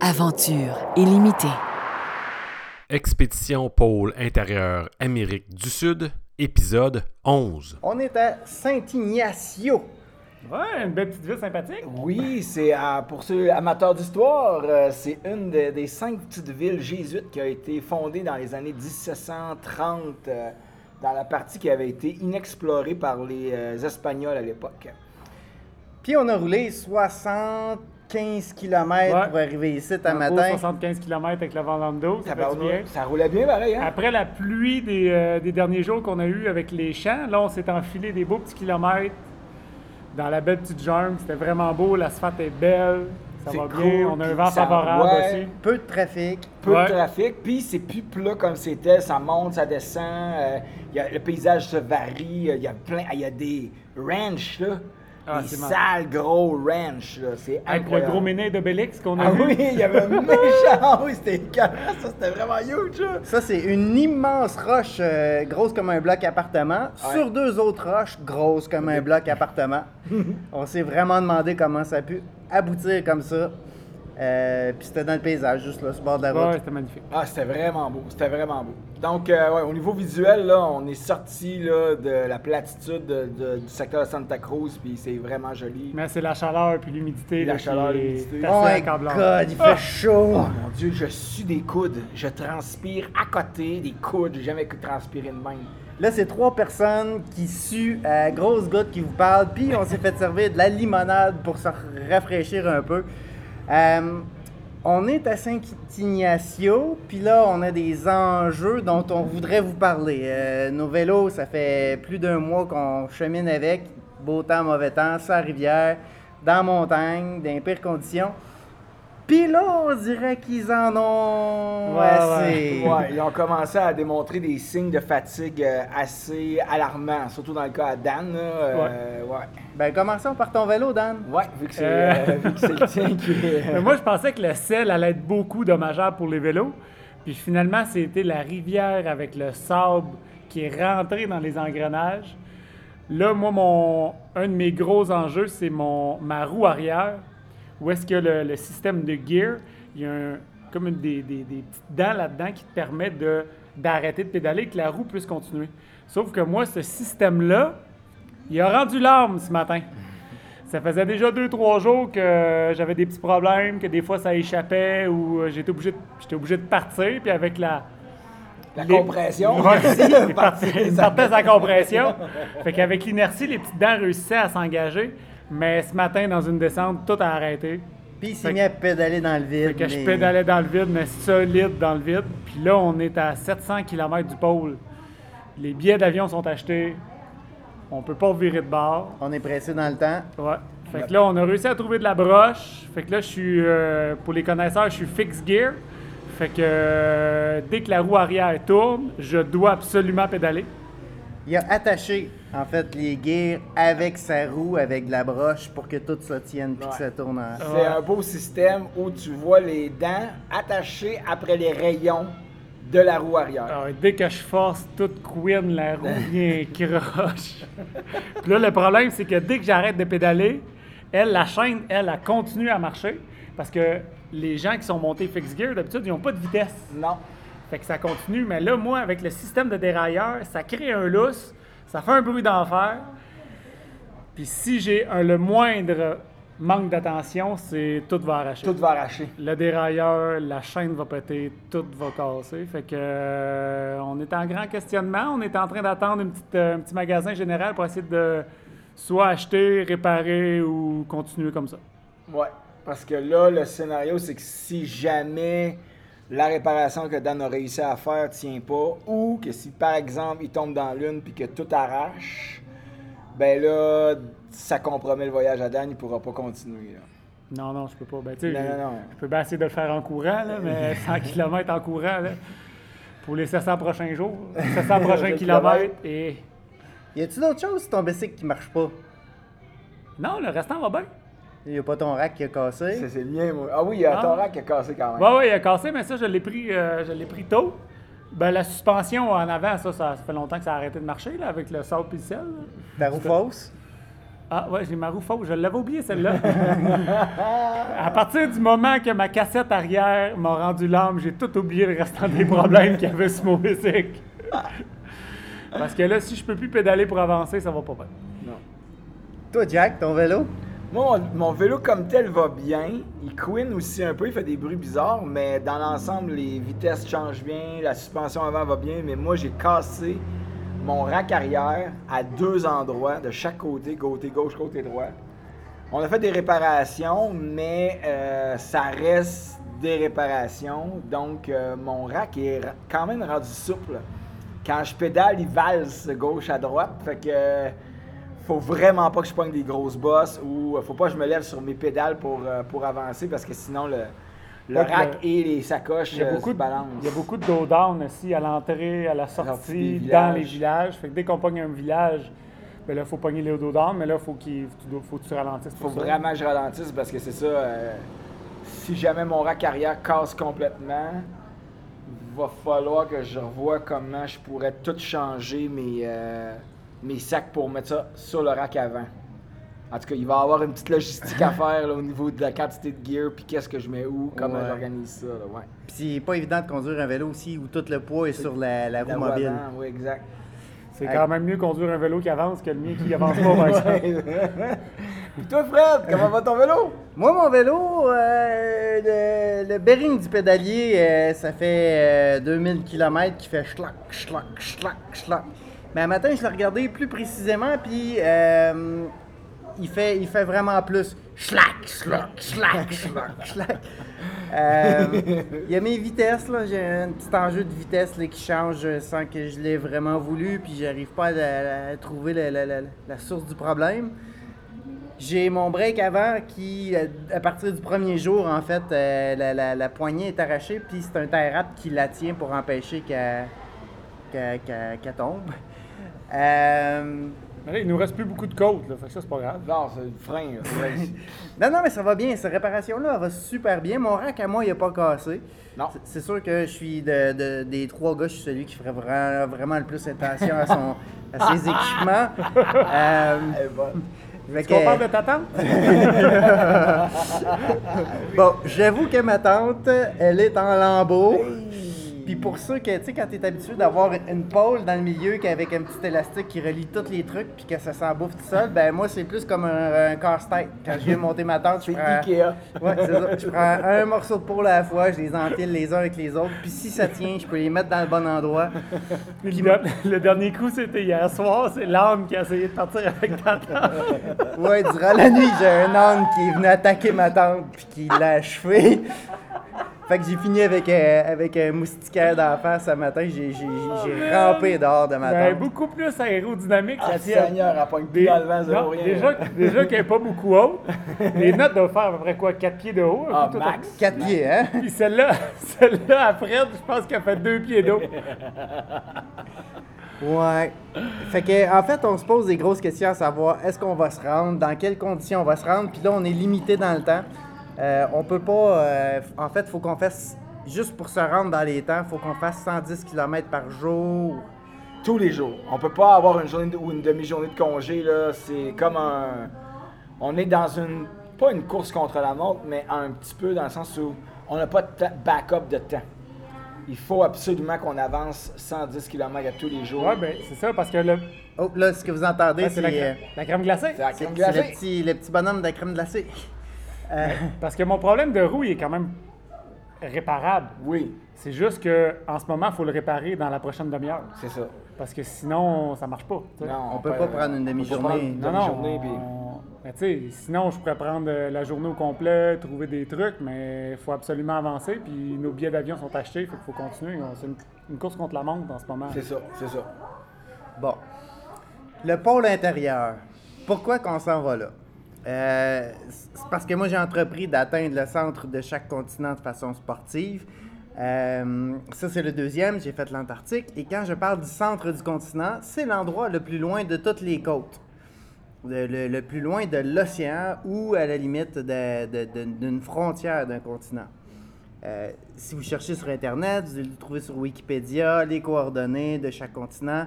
Aventure illimitée. Expédition pôle intérieur Amérique du Sud, épisode 11. On est à Saint-Ignacio. Ouais, une belle petite ville sympathique. Oui, c'est euh, pour ceux amateurs d'histoire, euh, c'est une de- des cinq petites villes jésuites qui a été fondée dans les années 1730, euh, dans la partie qui avait été inexplorée par les euh, Espagnols à l'époque. Puis on a roulé 75 km Ouais. pour arriver ici un matin. 75 km avec le vent dans le dos, ça fait du Tabarnak, bien. Ça roulait bien pareil, hein? Après la pluie des, euh, des derniers jours qu'on a eu avec les champs, là, on s'est enfilé des beaux petits kilomètres dans la belle petite jungle. C'était vraiment beau, l'asphalte est belle, ça va cool, bien, on a un vent ça- favorable ouais. aussi. Peu de trafic. Peu Ouais. de trafic, puis c'est plus plat comme c'était, ça monte, ça descend, euh, y a- le paysage se varie, il y a plein, il y a des ranchs là, Ah, des sales gros ranchs là, c'est Avec le gros méné d'Obélix qu'on a Ah vu. oui, il y avait un méchant, oui, c'était écœurant, ça c'était vraiment huge là. Ça, c'est une immense roche euh, grosse comme un bloc appartement, Ouais. sur deux autres roches grosses comme un bloc appartement. On s'est vraiment demandé comment ça a pu aboutir comme ça. Euh, Puis c'était dans le paysage, juste là, sur le bord de la route. Ouais, c'était magnifique. Ah, c'était vraiment beau, c'était vraiment beau. Donc, euh, ouais, au niveau visuel, là, on est sorti là, de la platitude de- de- du secteur de Santa Cruz, puis c'est vraiment joli. Mais c'est la chaleur puis l'humidité. La chaleur, l'humidité. Oh my god, il fait Ah! chaud! Oh mon dieu, je suis des coudes. Je transpire à côté des coudes. J'ai jamais transpiré de même. Là, c'est trois personnes qui suent à grosses gouttes qui vous parlent, puis on s'est fait servir de la limonade pour se rafraîchir un peu. Euh, on est à Saint-Ignacio, puis là, on a des enjeux dont on voudrait vous parler. Euh, nos vélos, ça fait plus d'un mois qu'on chemine avec, beau temps, mauvais temps, sur la rivière, dans montagne, dans pires conditions. Puis là, on dirait qu'ils en ont Ouais, assez. Ouais, ils ont commencé à démontrer des signes de fatigue euh, assez alarmants, surtout dans le cas à Dan. là, euh, ouais. Ben, commençons par ton vélo, Dan. Ouais, vu que c'est Euh. euh, vu que c'est le tien qui est. Mais moi, je pensais que le sel allait être beaucoup dommageable pour les vélos. Puis finalement, c'était la rivière avec le sable qui est rentré dans les engrenages. Là, moi, mon, un de mes gros enjeux, c'est mon, ma roue arrière, où est-ce que le, le système de gear, il y a un- comme une des, des- des petites dents là-dedans qui te permet de, d'arrêter de pédaler et que la roue puisse continuer. Sauf que moi, ce système-là, il a rendu l'arme ce matin. Ça faisait déjà deux, trois jours que j'avais des petits problèmes, que des fois ça échappait ou euh, j'étais obligé de, j'étais obligé de partir. Puis avec la. La les- compression. Partait, il partait sa compression. Fait qu'avec l'inertie, les petites dents réussissaient à s'engager. Mais ce matin, dans une descente, tout a arrêté. Puis il s'est mis à pédaler dans le vide. Fait que je pédalais dans le vide, mais solide dans le vide. Puis là, on est à 700 km du pôle. Les billets d'avion sont achetés. On peut pas virer de bord. On est pressé dans le temps. Ouais. Fait que là, on a réussi à trouver de la broche. Fait que là, je suis, euh, pour les connaisseurs, je suis fix gear. Fait que euh, dès que la roue arrière tourne, je dois absolument pédaler. Il a attaché, en fait, les gears avec sa roue, avec de la broche, pour que tout ça tienne puis que Ouais. ça tourne en... C'est un beau système où tu vois les dents attachées après les rayons de la roue arrière. Alors, dès que je force, toute couine, la roue vient croche. Puis là, le problème, c'est que dès que j'arrête de pédaler, elle, la chaîne, elle, elle continue à marcher. Parce que les gens qui sont montés fix gear, d'habitude, ils n'ont pas de vitesse. Non. Fait que ça continue. Mais là, moi, avec le système de dérailleur, ça crée un lousse, ça fait un bruit d'enfer. Puis si j'ai un- le moindre manque d'attention, c'est tout va arracher. Tout va arracher. Le dérailleur, la chaîne va péter, tout va casser. Fait que euh, on est en grand questionnement. On est en train d'attendre une petite, euh, un petit magasin général pour essayer de soit acheter, réparer ou continuer comme ça. Ouais. Parce que là, le scénario, c'est que si jamais la réparation que Dan a réussi à faire tient pas, ou que si par exemple il tombe dans l'une puis que tout arrache, ben là, ça compromet le voyage à Dan, il pourra pas continuer. là. Non, non, je peux pas. Ben, Non, je- non, non. Je peux bien essayer de le faire en courant, là, mais 100 km en courant, là, pour les 700 prochains jours, 700 prochains kilomètres. Et Y a-tu d'autres choses sur ton bicycle qui marche pas? non, le restant va bien. Y a pas ton rack qui a cassé? c'est le mien, moi. Ah oui, il y a Ah. ton rack qui a cassé quand même. Ouais, ouais, il a cassé, mais ça, je l'ai pris, euh, je l'ai pris tôt. Ben, la suspension en avant, ça, ça, ça fait longtemps que ça a arrêté de marcher, là, avec le sable et le sel. là. Ta roue fausse? Ah ouais, j'ai ma roue fausse. Je l'avais oublié celle-là. à partir du moment que ma cassette arrière m'a rendu l'âme, j'ai tout oublié le restant des problèmes qu'il y avait sur mon bicycle. Parce que là, si je peux plus pédaler pour avancer, ça va pas bien. Non. Toi, Jack, ton vélo? Moi, mon, vélo comme tel va bien. Il couine aussi un peu, il fait des bruits bizarres, mais dans l'ensemble, les vitesses changent bien, la suspension avant va bien, mais moi, j'ai cassé mon rack arrière à deux endroits, de chaque côté, côté gauche, côté droit. On a fait des réparations, mais euh, ça reste des réparations. Donc, euh, mon rack est quand même rendu souple. Quand je pédale, il valse gauche à droite. Fait que faut vraiment pas que je pogne des grosses bosses ou euh, faut pas que je me lève sur mes pédales pour, euh, pour avancer parce que sinon le, le rack le- et les sacoches Il y a euh, beaucoup se de, balancent. il y a beaucoup de go-down aussi à l'entrée, à la Sortie dans les villages. Fait que dès qu'on pogne un village, ben là, il faut pogner les go-down, mais là, faut qu'il faut que tu ralentisses faut ça. vraiment que je ralentisse parce que c'est ça. euh, si jamais mon rack arrière casse complètement, va falloir que je revoie comment je pourrais tout changer mes, euh, mes sacs pour mettre ça sur le rack avant. En tout cas, il va y avoir une petite logistique à faire là, au niveau de la quantité de gear, puis qu'est-ce que je mets où, comment Ouais. j'organise ça. là, ouais. Puis c'est pas évident de conduire un vélo aussi où tout le poids est sur la, la roue La mobile. avant, oui, exact. C'est quand même mieux conduire un vélo qui avance que le mien qui avance pas, par exemple. Puis toi, Fred, comment va ton vélo? Moi, mon vélo, euh, le, le bearing du pédalier, euh, ça fait euh, 2000 km qui fait schlac, schlac, schlac, schlac. Mais un matin, je l'ai regardé plus précisément, puis euh, il, fait, il fait vraiment plus schlac, schlac, schlac, schlac, schlac. Euh, Il y a mes vitesses, là. J'ai un petit enjeu de vitesse là, qui change sans que je l'ai vraiment voulu, puis j'arrive pas à, trouver la- la- la- la source du problème. J'ai mon break avant qui, à partir du premier jour, en fait, euh, la, poignée est arrachée, puis c'est un wrap qui la tient pour empêcher qu'elle tombe. Euh, Mais là, il nous reste plus beaucoup de côtes, là, fait que ça, c'est pas grave. Non, c'est le frein. là. Non, non, mais ça va bien. Cette réparation-là, va super bien. Mon rack à moi, il n'a pas cassé. Non. C'est- sûr que je suis de, de- des trois gars, je suis celui qui ferait vraiment, vraiment le plus attention à, son, à ses équipements. Euh, Elle va. fait Est-ce qu'on que- parle de ta tante? Bon, j'avoue que ma tante, elle est en lambeau. Puis pour ça que, tu sais, quand t'es habitué d'avoir une pôle dans le milieu qu'avec un petit élastique qui relie tous les trucs puis que ça s'embouffe tout seul, ben moi, c'est plus comme un, un casse-tête. Quand je viens monter ma tente, je C'est prends... Ikea. Ouais, c'est ça. Je prends un morceau de pôle à la fois, je les empile les uns avec les autres. Puis si ça tient, je peux les mettre dans le bon endroit. Puis le, le dernier coup, c'était hier soir. C'est l'âme qui a essayé de partir avec ta tante. Ouais, durant la nuit, j'ai un âne qui est venu attaquer ma tante puis qui l'a achevé. Fait que j'ai fini avec, euh, avec un moustiquaire d'en face ce matin. J'ai, j'ai, j'ai rampé dehors de ma Ben, tante. beaucoup plus aérodynamique, Ah, la tienne. Seigneur, elle pogne plus Des- dans le vent, zéro non, rien. déjà, déjà qu'elle n'est pas beaucoup haute. Les notes doivent faire à peu près quoi, 4 pieds de haut? Ah, max. Quatre pieds, hein? Puis celle-là, celle-là après, je pense qu'elle fait 2 pieds d'eau. Ouais. Fait que, en fait, on se pose des grosses questions à savoir est-ce qu'on va se rendre, dans quelles conditions on va se rendre, puis là, on est limité dans le temps. Euh, on peut pas. euh, en fait, il faut qu'on fasse. Juste pour se rendre dans les temps, il faut qu'on fasse 110 km par jour. Tous les jours. On peut pas avoir une journée de- ou une demi-journée de congé, là. C'est comme un. On est dans une. Pas une course contre la montre, mais un petit peu dans le sens où on n'a pas de backup de temps. Il faut absolument qu'on avance 110 km à tous les jours. Ouais, ben, c'est ça, parce que le, Oh, là, ce que vous entendez, c'est la, euh, crème- la crème glacée. C'est la crème c'est le glacée. petit, le petit bonhomme de la crème glacée. Euh, Parce que mon problème de roue, il est quand même réparable. Oui, C'est juste que en ce moment, il faut le réparer dans la prochaine demi-heure. c'est ça. Parce que sinon, ça marche pas. Non, On peut pas prendre une on demi-journée. une Non, non. puis- on- Mais tu sais, sinon, je pourrais prendre euh, la journée au complet, trouver des trucs, mais il faut absolument avancer. Puis nos billets d'avion sont achetés, il faut continuer. On- C'est une, une course contre la montre en ce moment. C'est ça, c'est ça. Bon. Le pôle intérieur. Pourquoi qu'on s'en va là? Euh, c'est parce que moi, j'ai entrepris d'atteindre le centre de chaque continent de façon sportive. Euh, ça, c'est le deuxième. J'ai fait l'Antarctique. Et quand je parle du centre du continent, c'est l'endroit le plus loin de toutes les côtes. Le, plus loin de l'océan ou à la limite d'une frontière d'un continent. Euh, si vous cherchez sur Internet, vous allez le trouver sur Wikipédia, les coordonnées de chaque continent.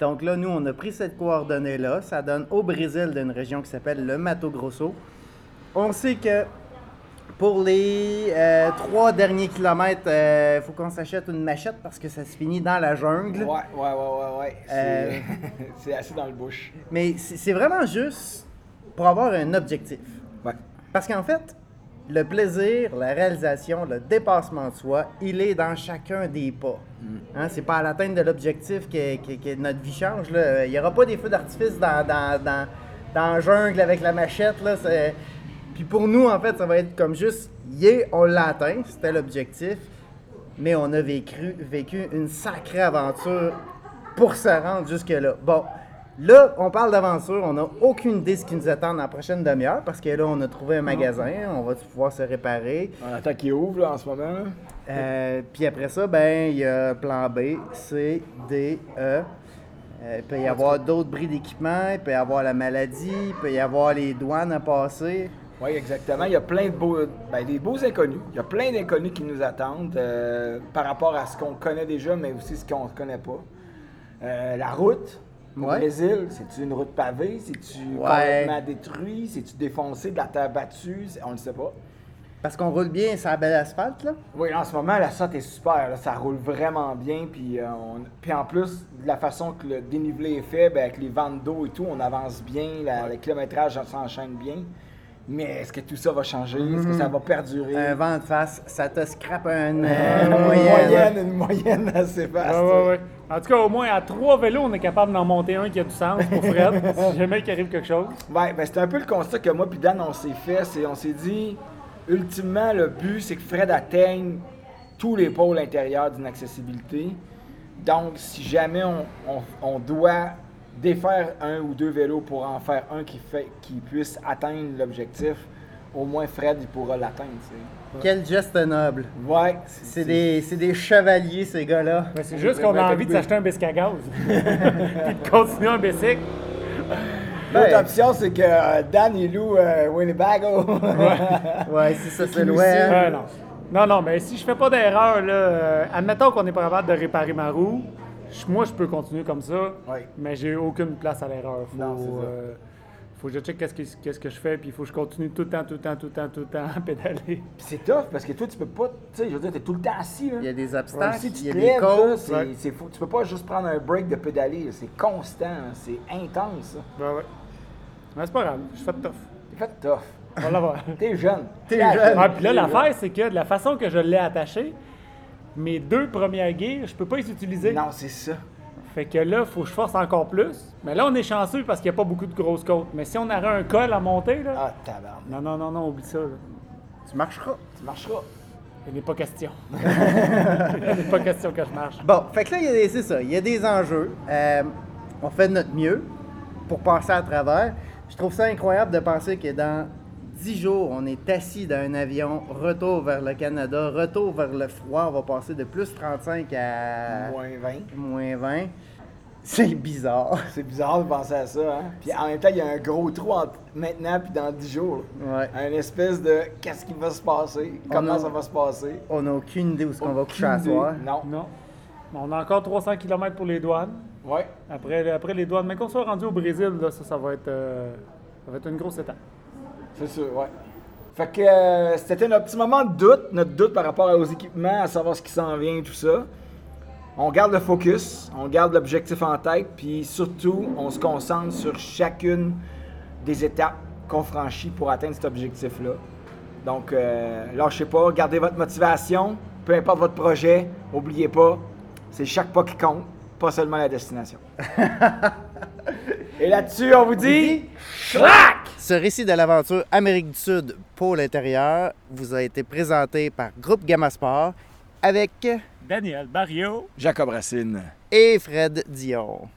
Donc là, nous, on a pris cette coordonnée-là. Ça donne au Brésil d'une région qui s'appelle le Mato Grosso. On sait que pour les euh, trois derniers kilomètres, il faut qu'on s'achète une machette parce que ça se finit dans la jungle. Ouais, ouais, ouais, ouais, ouais. C'est Euh. c'est assez dans le bush. Mais c'est c'est vraiment juste pour avoir un objectif. Ouais. Parce qu'en fait, le plaisir, la réalisation, le dépassement de soi, il est dans chacun des pas. Hein, c'est pas à l'atteinte de l'objectif que, que- que notre vie change. là. Il n'y aura pas des feux d'artifice dans, dans, dans, dans la jungle avec la machette. Là. Puis pour nous, en fait, ça va être comme juste, yeah, on l'a atteint, c'était l'objectif, mais on a vécu, vécu une sacrée aventure pour se rendre jusque-là. Bon, là, on parle d'aventure, on n'a aucune idée de ce qui nous attend dans la prochaine demi-heure, parce que là, on a trouvé un magasin, on va pouvoir se réparer. On attend qu'il ouvre là, en ce moment. Euh, puis après ça, ben, il y a plan B, C, D, E. Euh, il peut y avoir d'autres bris d'équipement, il peut y avoir la maladie, il peut y avoir les douanes à passer. Oui, exactement. Il y a plein de beaux, ben, des beaux inconnus. Il y a plein d'inconnus qui nous attendent euh, par rapport à ce qu'on connaît déjà, mais aussi ce qu'on ne connaît pas. Euh, la route au Ouais. Brésil, c'est-tu une route pavée? C'est-tu Ouais. complètement détruit? C'est-tu défoncé, de la terre battue? C'est- On ne le sait pas. Parce qu'on roule bien sur la belle asphalte, là. Oui, en ce moment, la SAT est super. là. Ça roule vraiment bien. Puis, euh, on- puis en plus, de la façon que le dénivelé est fait, ben, avec les ventes d'eau et tout, on avance bien. la- Le kilométrage s'enchaîne bien. Mais est-ce que tout ça va changer? Est-ce que ça va perdurer? Un vent de face, ça te scrape un, Euh, une moyenne. moyenne, une moyenne assez Ouais, vaste. ouais, ouais. En tout cas, au moins, à trois vélos, on est capable d'en monter un qui a du sens pour Fred, si jamais il arrive quelque chose. Ouais, ben c'est un peu le constat que moi puis Dan on s'est fait, c'est on s'est dit ultimement le but c'est que Fred atteigne tous les pôles intérieurs d'une accessibilité. Donc si jamais on, on- on doit défaire un ou deux vélos pour en faire un qui fait qui puisse atteindre l'objectif, au moins Fred il pourra l'atteindre, tu sais. Quel geste noble. Ouais, C'est des, c'est des chevaliers, ces gars-là. Ben, c'est juste qu'on a envie de s'acheter un biscuit à gaz. Puis de continuer un bicycle. L'autre Ouais. option c'est que euh, Dan il loue euh, Winnebago. Ouais, c'est ça, c'est loin. Euh, non. non, non, mais si je fais pas d'erreur, là, euh, admettons qu'on n'est pas capable de réparer ma roue, moi, je peux continuer comme ça, Ouais. mais j'ai aucune place à l'erreur. Non, c'est ça. Faut que je check qu'est-ce que, qu'est-ce que je fais, puis il faut que je continue tout le temps, tout le temps, tout le temps, tout le temps à pédaler. Puis c'est tough parce que toi, tu peux pas. Tu sais, je veux dire, t'es tout le temps assis. Là. Il y a des obstacles, si tu il y a te des lèves, là, côtes. c'est, ouais. c'est fou. Tu peux pas juste prendre un break de pédaler. là. C'est constant. là. C'est intense. ça. Ben ouais. Mais c'est pas grave, je fais de tough. T'es fait tough. On va l'avoir. T'es jeune. T'es jeune. Ah, puis là, l'affaire, c'est que de la façon que je l'ai attaché, mes deux premières gears, je peux pas les utiliser. Non, c'est ça. Fait que là, faut que je force encore plus. Mais là, on est chanceux parce qu'il n'y a pas beaucoup de grosses côtes. Mais si on aurait un col à monter, là. Ah, tabarnak. Non, non, non, non, oublie ça. Là. Tu marcheras. Tu marcheras. Il n'est pas question. Il n'est pas question que je marche. Bon, fait que là, c'est ça. Il y a des enjeux. Euh, on fait de notre mieux pour passer à travers. Je trouve ça incroyable de penser que dans 10 jours, on est assis dans un avion, retour vers le Canada, retour vers le froid. On va passer de plus 35 à Moins 20. moins 20. C'est bizarre. C'est bizarre de penser à ça. Hein? Puis en même temps, il y a un gros trou entre maintenant puis dans 10 jours. Ouais. Un espèce de qu'est-ce qui va se passer? Comment a- ça va se passer? On n'a aucune idée où est-ce qu'on va coucher à soir. Non. Non. On a encore 300 km pour les douanes. Ouais. Après, après les douanes, mais qu'on soit rendu au Brésil, là, ça, ça va être, euh, ça va être une grosse étape. C'est sûr, ouais. Fait que euh, c'était notre petit moment de doute, notre doute par rapport aux équipements, à savoir ce qui s'en vient, tout ça. On garde le focus, on garde l'objectif en tête, puis surtout, on se concentre sur chacune des étapes qu'on franchit pour atteindre cet objectif-là. Donc, euh, lâchez pas, gardez votre motivation, peu importe votre projet, oubliez pas, c'est chaque pas qui compte, pas seulement la destination. Et là-dessus, on vous dit... Schlack! Ce récit de l'aventure Amérique du Sud pour l'intérieur vous a été présenté par Groupe Gamma Sport avec Daniel Barrio. Jacob Racine. et Fred Dion.